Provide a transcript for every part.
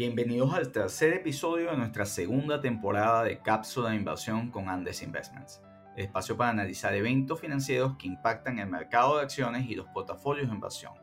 Bienvenidos al tercer episodio de nuestra segunda temporada de Cápsula de Inversión con Andes Investments, el espacio para analizar eventos financieros que impactan el mercado de acciones y los portafolios de inversión,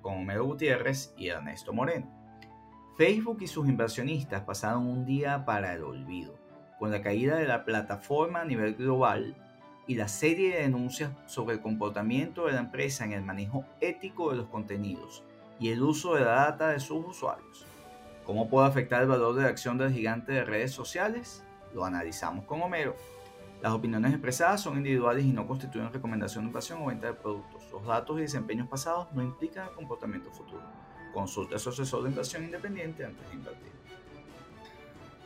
con Homero Gutiérrez y Ernesto Moreno. Facebook y sus inversionistas pasaron un día para el olvido, con la caída de la plataforma a nivel global y la serie de denuncias sobre el comportamiento de la empresa en el manejo ético de los contenidos y el uso de la data de sus usuarios. ¿Cómo puede afectar el valor de la acción del gigante de redes sociales? Lo analizamos con Homero. Las opiniones expresadas son individuales y no constituyen recomendación de inversión o venta de productos. Los datos y desempeños pasados no implican el comportamiento futuro. Consulta a su asesor de inversión independiente antes de invertir.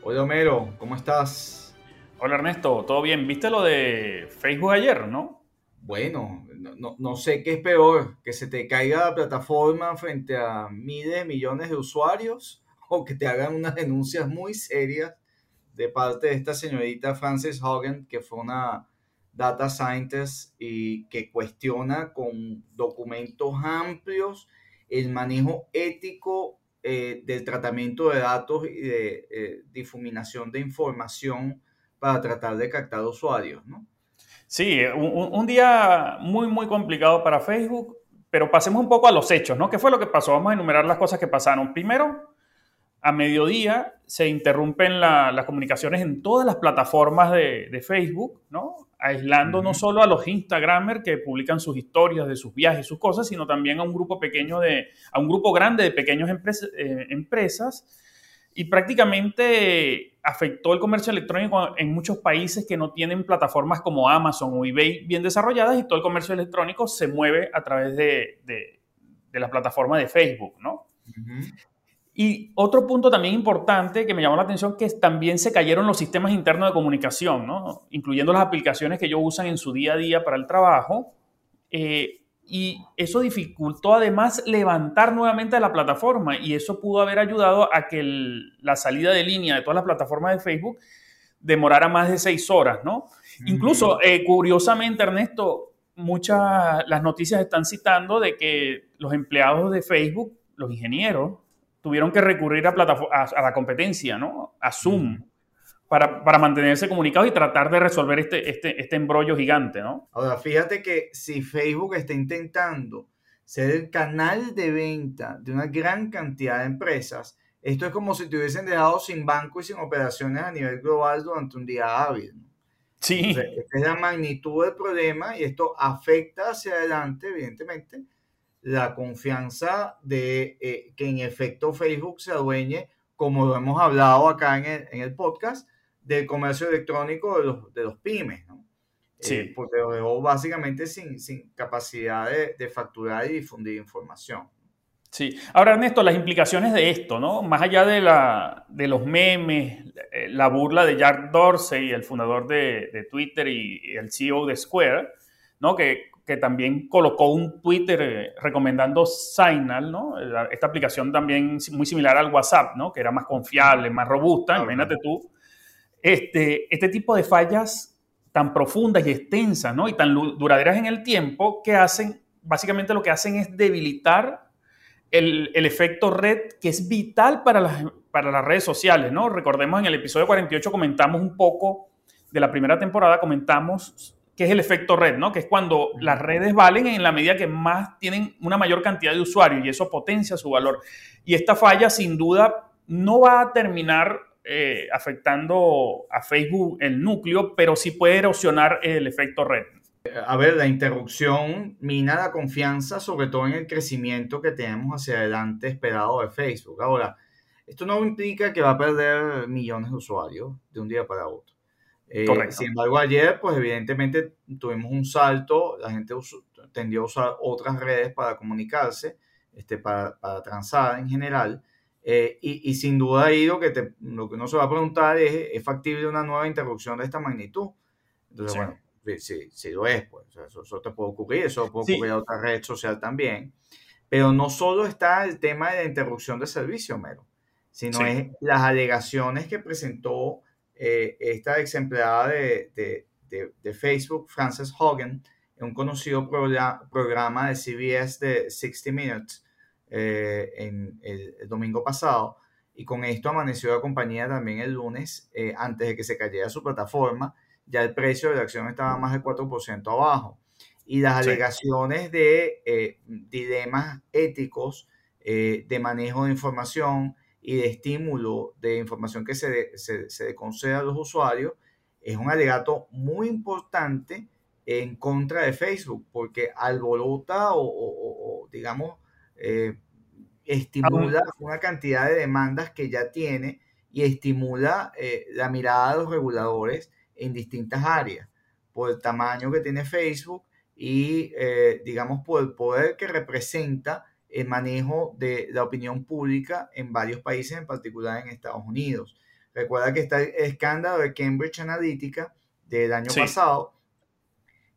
Hola Homero, ¿cómo estás? Hola Ernesto, ¿todo bien? ¿Viste lo de Facebook ayer, no? Bueno, no, no, sé qué es peor, que se te caiga la plataforma frente a miles de millones de usuarios o que te hagan unas denuncias muy serias de parte de esta señorita Frances Hogan, que fue una data scientist y que cuestiona con documentos amplios el manejo ético eh, del tratamiento de datos y de eh, difuminación de información para tratar de captar usuarios, ¿no? Sí, un, un, día muy, muy complicado para Facebook, pero pasemos un poco a los hechos, ¿no? ¿Qué fue lo que pasó? Vamos a enumerar las cosas que pasaron. Primero, a mediodía se interrumpen las comunicaciones en todas las plataformas de, Facebook, ¿no? Aislando no solo a los Instagramers que publican sus historias de sus viajes, sus cosas, sino también a un grupo pequeño de, a un grupo grande de pequeñas eh, empresas y prácticamente afectó el comercio electrónico en muchos países que no tienen plataformas como Amazon o eBay bien desarrolladas y todo el comercio electrónico se mueve a través de, de, la plataforma de Facebook, ¿no? Y otro punto también importante que me llamó la atención que también se cayeron los sistemas internos de comunicación, ¿no? incluyendo las aplicaciones que ellos usan en su día a día para el trabajo. Eh, y eso dificultó además levantar nuevamente la plataforma y eso pudo haber ayudado a que la salida de línea de todas las plataformas de Facebook demorara más de seis horas, ¿no? Incluso, eh, curiosamente, Ernesto, muchas las noticias están citando de que los empleados de Facebook, los ingenieros, tuvieron que recurrir a, a, la competencia, ¿no? A Zoom, para, para, mantenerse comunicados y tratar de resolver este, este, este embrollo gigante, ¿no? Ahora, fíjate que si Facebook está intentando ser el canal de venta de una gran cantidad de empresas, esto es como si te hubiesen dejado sin banco y sin operaciones a nivel global durante un día hábil. Sí. esta es la magnitud del problema y esto afecta hacia adelante, evidentemente, la confianza de eh, que en efecto Facebook se adueñe, como lo hemos hablado acá en el, podcast, del comercio electrónico de los, de los pymes, ¿no? Sí. Eh, porque lo dejó básicamente sin, sin capacidad de, de, facturar y difundir información. Sí. Ahora, Ernesto, las implicaciones de esto, ¿no? Más allá de, la, de los memes, eh, la burla de Jack Dorsey, el fundador de, de Twitter y, y, el CEO de Square, ¿no? Que que también colocó un Twitter eh, recomendando Signal, ¿no? Esta aplicación también muy similar al WhatsApp, ¿no? Que era más confiable, más robusta, imagínate tú. Este, este tipo de fallas tan profundas y extensas, ¿no? Y tan duraderas en el tiempo que hacen, básicamente lo que hacen es debilitar el, el efecto red que es vital para las, para las redes sociales, ¿no? Recordemos en el episodio 48 comentamos un poco de la primera temporada, comentamos que es el efecto red, ¿no? Que es cuando las redes valen en la medida que más tienen una mayor cantidad de usuarios y eso potencia su valor. Y esta falla, sin duda, no va a terminar eh, afectando a Facebook el núcleo, pero sí puede erosionar el efecto red. A ver, la interrupción mina la confianza, sobre todo en el crecimiento que tenemos hacia adelante esperado de Facebook. Ahora, esto no implica que va a perder millones de usuarios de un día para otro eh, sin embargo, ayer, pues evidentemente tuvimos un salto, la gente tendió a usar otras redes para comunicarse, este, para, para transar en general, eh, y, y, sin duda ahí lo que, te, lo que uno se va a preguntar es, ¿es factible una nueva interrupción de esta magnitud? Entonces, bueno, sí, sí lo es, pues, eso, eso, te puede ocurrir, eso puede ocurrir a otra red social también, pero no solo está el tema de la interrupción de servicio, mero, sino es las alegaciones que presentó eh, esta ex empleada de, de, de, Facebook, Frances Hogan, en un conocido programa de CBS de 60 Minutes eh, en el, domingo pasado, y con esto amaneció la compañía también el lunes, eh, antes de que se cayera su plataforma, ya el precio de la acción estaba más del 4% abajo. Y las alegaciones de eh, dilemas éticos eh, de manejo de información y de estímulo de información que se, se, se concede a los usuarios es un alegato muy importante en contra de Facebook, porque alborota o, o, digamos, eh, estimula una cantidad de demandas que ya tiene y estimula eh, la mirada de los reguladores en distintas áreas, por el tamaño que tiene Facebook y, eh, digamos, por el poder que representa el manejo de la opinión pública en varios países, en particular en Estados Unidos. Recuerda que está el escándalo de Cambridge Analytica del año pasado,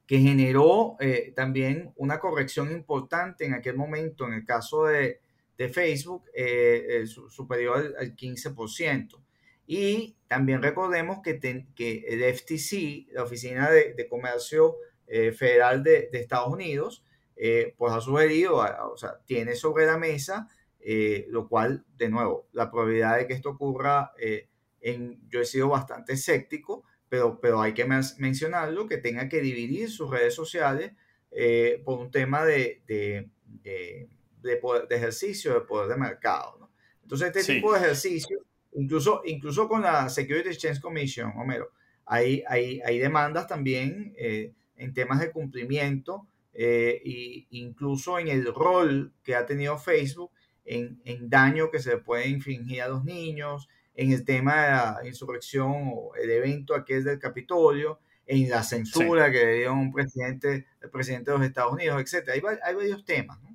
que generó eh, también una corrección importante en aquel momento, en el caso de, de Facebook, eh, superior al, 15%. Y también recordemos que, que el FTC, la Oficina de, Comercio eh, Federal de, Estados Unidos, eh, pues ha sugerido, o sea, tiene sobre la mesa, lo cual, de nuevo, la probabilidad de que esto ocurra, en, yo he sido bastante escéptico, pero, pero hay que mencionarlo, que tenga que dividir sus redes sociales por un tema de, de, de, de ejercicio de poder de mercado. Entonces, este tipo de ejercicio Incluso, incluso con la Security Exchange Commission, Homero, hay, hay, hay demandas también eh, en temas de cumplimiento e incluso en el rol que ha tenido Facebook en, en, daño que se puede infringir a los niños, en el tema de la insurrección o el evento aquel del Capitolio, en la censura que le dio un presidente, el presidente de los Estados Unidos, etc. Hay, hay varios temas. ¿no?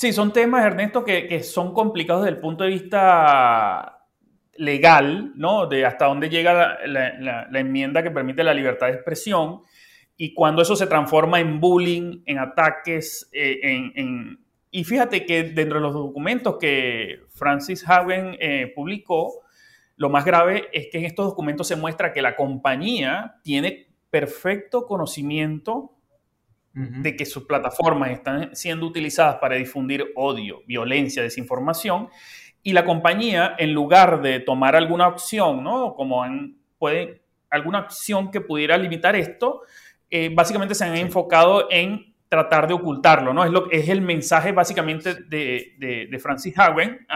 Sí, son temas, Ernesto, que, son complicados desde el punto de vista legal, ¿no? De hasta dónde llega la, enmienda que permite la libertad de expresión y cuando eso se transforma en bullying, en ataques, eh, en, Y fíjate que dentro de los documentos que Francis Hagen eh, publicó, lo más grave es que en estos documentos se muestra que la compañía tiene perfecto conocimiento de que sus plataformas están siendo utilizadas para difundir odio, violencia, desinformación, y la compañía, en lugar de tomar alguna opción, ¿no? Como puede, alguna acción que pudiera limitar esto, eh, básicamente se han enfocado en tratar de ocultarlo, ¿no? Es, lo, es el mensaje básicamente de, de, Francis Hagen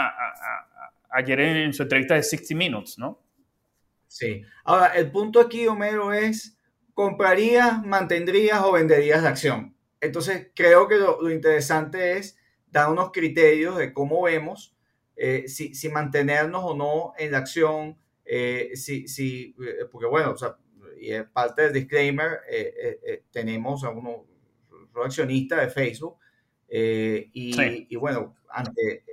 ayer en, su entrevista de 60 Minutes, ¿no? Sí. Ahora, el punto aquí, Homero, es comprarías, mantendrías o venderías la acción. Entonces, creo que lo, interesante es dar unos criterios de cómo vemos eh, si, si, mantenernos o no en la acción, eh, si, si, eh, porque bueno, o sea, y es parte del disclaimer, tenemos a uno accionista de Facebook y, y, bueno, ante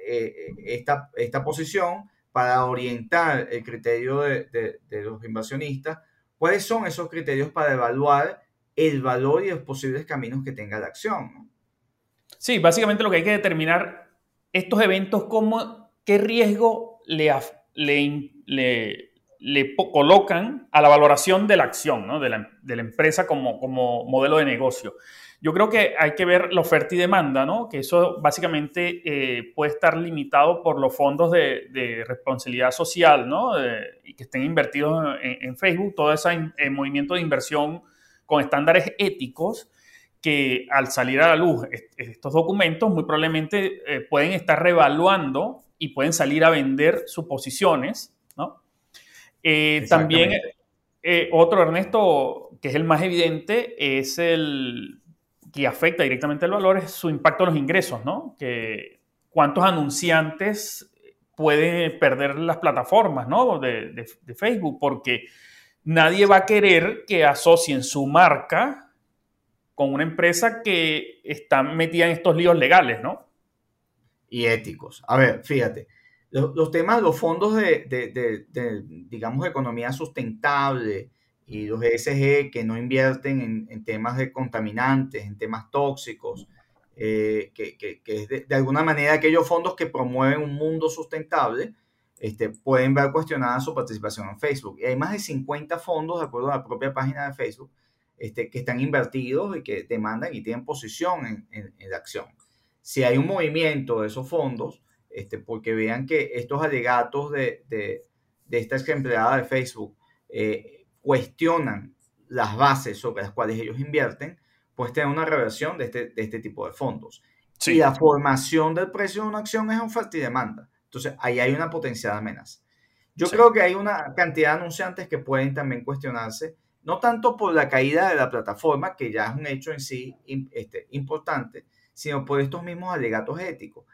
esta, esta posición, para orientar el criterio de, de, de los inversionistas, ¿Cuáles son esos criterios para evaluar el valor y los posibles caminos que tenga la acción? Sí, básicamente lo que hay que determinar estos eventos, cómo, qué riesgo le, le, le, colocan a la valoración de la acción, ¿no? de, la, de, la, empresa como, modelo de negocio. Yo creo que hay que ver la oferta y demanda, ¿no? que eso básicamente eh, puede estar limitado por los fondos de, responsabilidad social ¿no? y que estén invertidos en, Facebook, todo ese eh, movimiento de inversión con estándares éticos que al salir a la luz estos documentos muy probablemente eh, pueden estar revaluando y pueden salir a vender sus posiciones. ¿No? también otro, Ernesto, que es el más evidente, es el que afecta directamente el valor es su impacto en los ingresos, ¿no? Que cuántos anunciantes pueden perder las plataformas, ¿no? De, Facebook, porque nadie va a querer que asocien su marca con una empresa que está metida en estos líos legales, ¿no? Y éticos. A ver, fíjate, los, temas, los fondos de, de digamos, economía sustentable, y los ESG que no invierten en, temas de contaminantes, en temas tóxicos, eh, que, que, es de, alguna manera aquellos fondos que promueven un mundo sustentable, este, pueden ver cuestionada su participación en Facebook. Y hay más de 50 fondos, de acuerdo a la propia página de Facebook, este, que están invertidos y que demandan y tienen posición en, en, la acción. Si hay un movimiento de esos fondos este, porque vean que estos alegatos de, de, de esta empleada de Facebook eh, cuestionan las bases sobre las cuales ellos invierten, pues tener una reversión de este, de este tipo de fondos. Y la formación del precio de una acción es oferta y demanda. Entonces, ahí hay una potencial amenaza. Yo creo que hay una cantidad de anunciantes que pueden también cuestionarse, no tanto por la caída de la plataforma, que ya es un hecho en sí este, importante, sino por estos mismos alegatos éticos.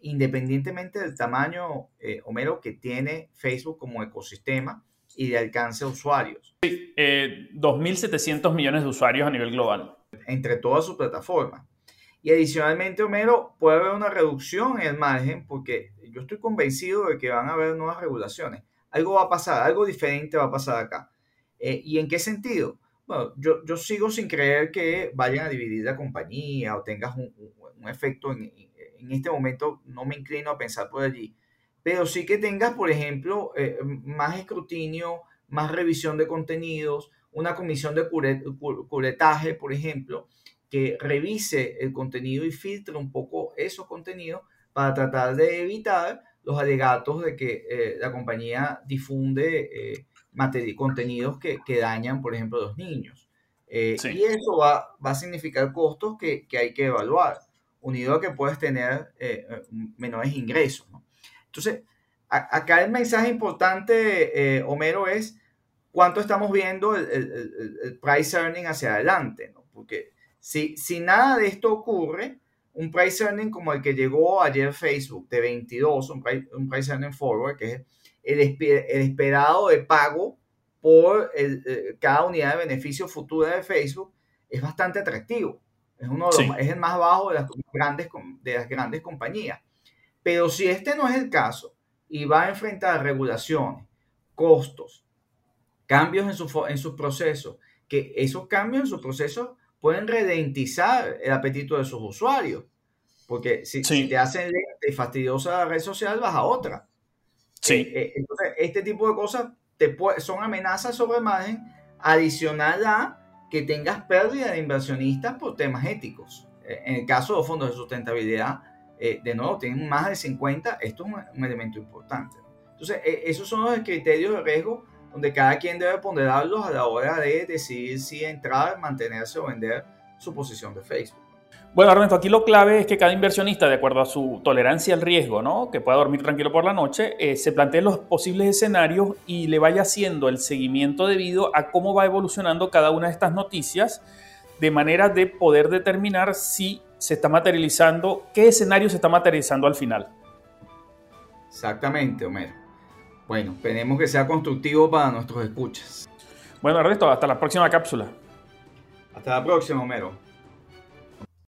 Independientemente del tamaño, eh, Homero, que tiene Facebook como ecosistema y de alcance de usuarios. Sí, 2.700 eh, millones de usuarios a nivel global. Entre todas sus plataformas. Y adicionalmente, Homero, puede haber una reducción en el margen porque yo estoy convencido de que van a haber nuevas regulaciones. Algo va a pasar, algo diferente va a pasar acá. Eh, ¿Y en qué sentido? Bueno, yo, yo, sigo sin creer que vayan a dividir la compañía o tengas un, un efecto en, en, este momento, no me inclino a pensar por allí, pero sí que tengas, por ejemplo, eh, más escrutinio, más revisión de contenidos, una comisión de curetaje, por ejemplo, que revise el contenido y filtre un poco esos contenidos para tratar de evitar los alegatos de que eh, la compañía difunde eh, contenidos que, que, dañan, por ejemplo, a los niños. Eh, y eso va, va, a significar costos que, que, hay que evaluar, unido a que puedes tener eh, menores ingresos. ¿no? Entonces, acá el mensaje importante, Homero, es cuánto estamos viendo el, price earning hacia adelante, porque si, si nada de esto ocurre, un price earning como el que llegó ayer Facebook de 22, un price, earning forward, que es el, esperado de pago por eh, cada unidad de beneficio futura de Facebook, es bastante atractivo. Es, uno de los, es el más bajo de las, grandes, de las grandes compañías. Pero si este no es el caso y va a enfrentar regulaciones, costos, cambios en, su, en sus procesos, que esos cambios en sus procesos pueden redentizar el apetito de sus usuarios. Porque si, te hacen lenta y fastidiosa la red social, vas a otra. Sí. Eh, eh, entonces, este tipo de cosas te son amenazas sobre margen adicional a que tengas pérdida de inversionistas por temas éticos. Eh, en el caso de los fondos de sustentabilidad, de nuevo, tienen más de 50, esto es un, un elemento importante. Entonces, esos son los criterios de riesgo donde cada quien debe ponderarlos a la hora de decidir si entrar, mantenerse o vender su posición de Facebook. Bueno, Ernesto, aquí lo clave es que cada inversionista, de acuerdo a su tolerancia al riesgo, ¿no? que pueda dormir tranquilo por la noche, eh, se plantee los posibles escenarios y le vaya haciendo el seguimiento debido a cómo va evolucionando cada una de estas noticias, de manera de poder determinar si se está materializando, qué escenario se está materializando al final. Exactamente, Homero. Bueno, esperemos que sea constructivo para nuestros escuchas. Bueno, Ernesto, hasta la próxima cápsula. Hasta la próxima, Homero.